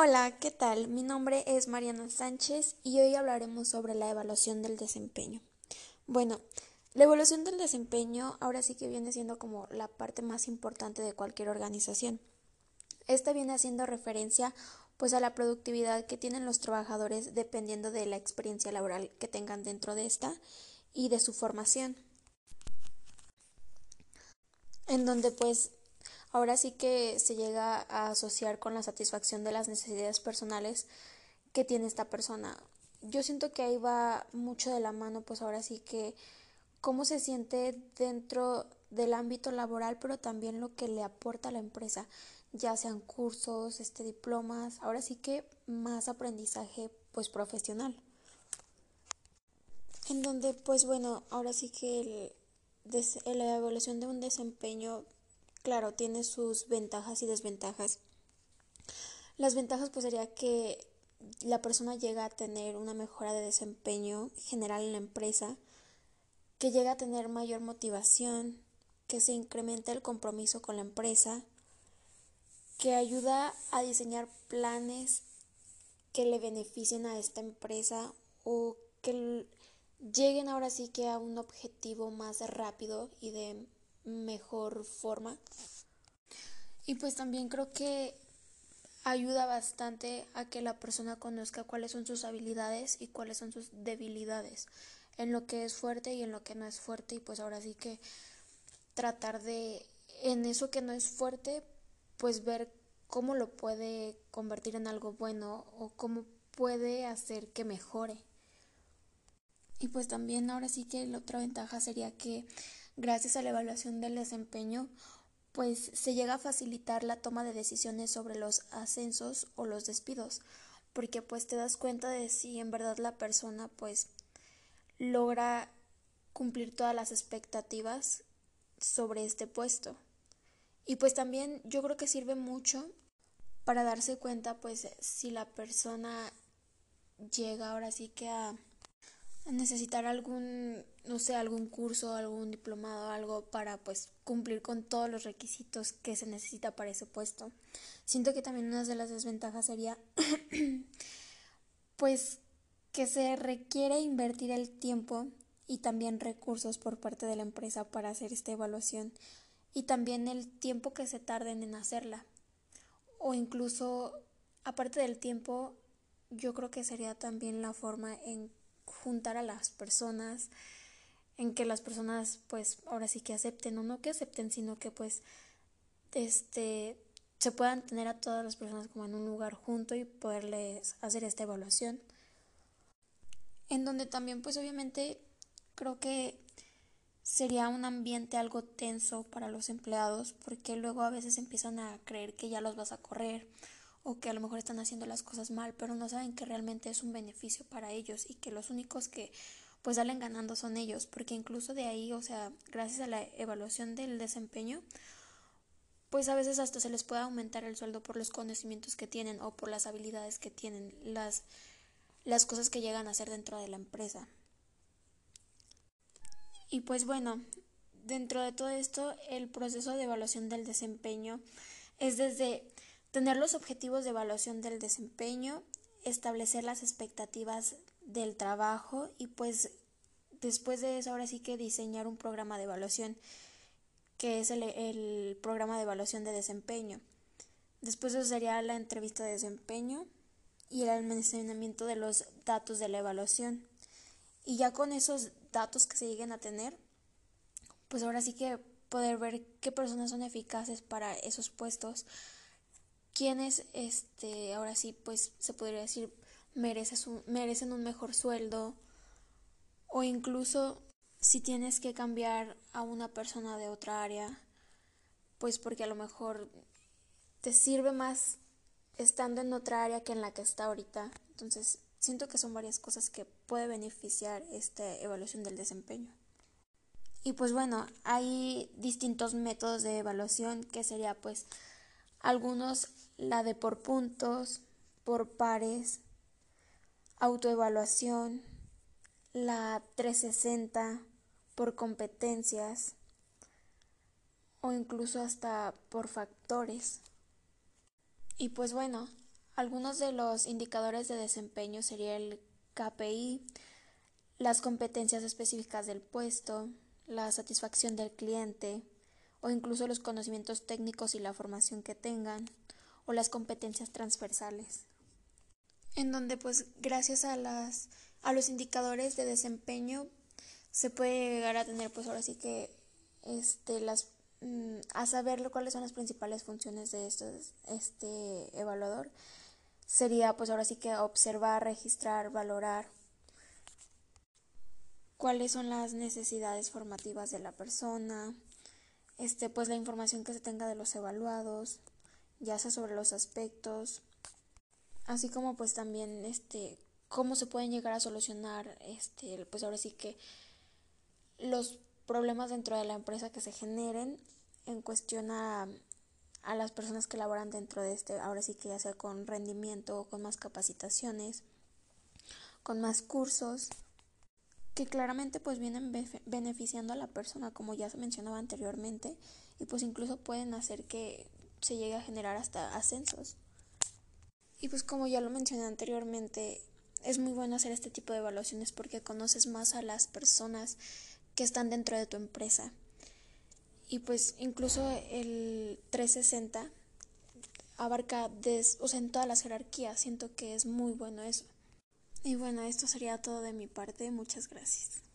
Hola, ¿qué tal? Mi nombre es Mariana Sánchez y hoy hablaremos sobre la evaluación del desempeño. Bueno, la evaluación del desempeño ahora sí que viene siendo como la parte más importante de cualquier organización. Esta viene haciendo referencia pues a la productividad que tienen los trabajadores dependiendo de la experiencia laboral que tengan dentro de esta y de su formación. En donde pues ahora sí que se llega a asociar con la satisfacción de las necesidades personales que tiene esta persona. Yo siento que ahí va mucho de la mano, pues ahora sí que cómo se siente dentro del ámbito laboral, pero también lo que le aporta a la empresa, ya sean cursos, este diplomas, ahora sí que más aprendizaje pues profesional. En donde pues bueno, ahora sí que el, la evaluación de un desempeño claro, tiene sus ventajas y desventajas. Las ventajas pues sería que la persona llega a tener una mejora de desempeño general en la empresa, que llega a tener mayor motivación, que se incrementa el compromiso con la empresa, que ayuda a diseñar planes que le beneficien a esta empresa o que lleguen ahora sí que a un objetivo más rápido y de mejor forma. Y pues también creo que ayuda bastante a que la persona conozca cuáles son sus habilidades y cuáles son sus debilidades, en lo que es fuerte y en lo que no es fuerte y pues ahora sí que tratar de en eso que no es fuerte pues ver cómo lo puede convertir en algo bueno o cómo puede hacer que mejore. Y pues también ahora sí que la otra ventaja sería que gracias a la evaluación del desempeño, pues se llega a facilitar la toma de decisiones sobre los ascensos o los despidos, porque pues te das cuenta de si en verdad la persona pues logra cumplir todas las expectativas sobre este puesto. Y pues también yo creo que sirve mucho para darse cuenta pues si la persona llega ahora sí que a necesitar algún, no sé, algún curso, algún diplomado, algo para pues cumplir con todos los requisitos que se necesita para ese puesto. Siento que también una de las desventajas sería pues que se requiere invertir el tiempo y también recursos por parte de la empresa para hacer esta evaluación y también el tiempo que se tarden en hacerla o incluso aparte del tiempo yo creo que sería también la forma en juntar a las personas, en que las personas pues ahora sí que acepten o no que acepten, sino que pues este se puedan tener a todas las personas como en un lugar junto y poderles hacer esta evaluación. En donde también pues obviamente creo que sería un ambiente algo tenso para los empleados porque luego a veces empiezan a creer que ya los vas a correr o que a lo mejor están haciendo las cosas mal, pero no saben que realmente es un beneficio para ellos y que los únicos que pues salen ganando son ellos, porque incluso de ahí, o sea, gracias a la evaluación del desempeño, pues a veces hasta se les puede aumentar el sueldo por los conocimientos que tienen o por las habilidades que tienen, las, las cosas que llegan a hacer dentro de la empresa. Y pues bueno, dentro de todo esto, el proceso de evaluación del desempeño es desde tener los objetivos de evaluación del desempeño, establecer las expectativas del trabajo y pues después de eso ahora sí que diseñar un programa de evaluación que es el, programa de evaluación de desempeño. Después de eso sería la entrevista de desempeño y el almacenamiento de los datos de la evaluación. Y ya con esos datos que se lleguen a tener, pues ahora sí que poder ver qué personas son eficaces para esos puestos, quienes este ahora sí pues se podría decir merecen merecen un mejor sueldo o incluso si tienes que cambiar a una persona de otra área pues porque a lo mejor te sirve más estando en otra área que en la que está ahorita. Entonces siento que son varias cosas que puede beneficiar esta evaluación del desempeño. Y pues bueno hay distintos métodos de evaluación que sería pues algunos la de por puntos, por pares, autoevaluación, la 360 por competencias o incluso hasta por factores. Y pues bueno, algunos de los indicadores de desempeño sería el KPI, las competencias específicas del puesto, la satisfacción del cliente o incluso los conocimientos técnicos y la formación que tengan o las competencias transversales. En donde pues gracias a las a los indicadores de desempeño se puede llegar a tener pues ahora sí que este las mm, a saber cuáles son las principales funciones de estos, este evaluador sería pues ahora sí que observar, registrar, valorar cuáles son las necesidades formativas de la persona, este pues la información que se tenga de los evaluados, ya sea sobre los aspectos, así como pues también este cómo se pueden llegar a solucionar este pues ahora sí que los problemas dentro de la empresa que se generen en cuestión a, a las personas que laboran dentro de este, ahora sí que ya sea con rendimiento con más capacitaciones, con más cursos, que claramente pues vienen beneficiando a la persona, como ya se mencionaba anteriormente, y pues incluso pueden hacer que se llegue a generar hasta ascensos. Y pues como ya lo mencioné anteriormente, es muy bueno hacer este tipo de evaluaciones porque conoces más a las personas que están dentro de tu empresa. Y pues incluso el 360 abarca des, o sea, en todas las jerarquías. Siento que es muy bueno eso. Y bueno, esto sería todo de mi parte. Muchas gracias.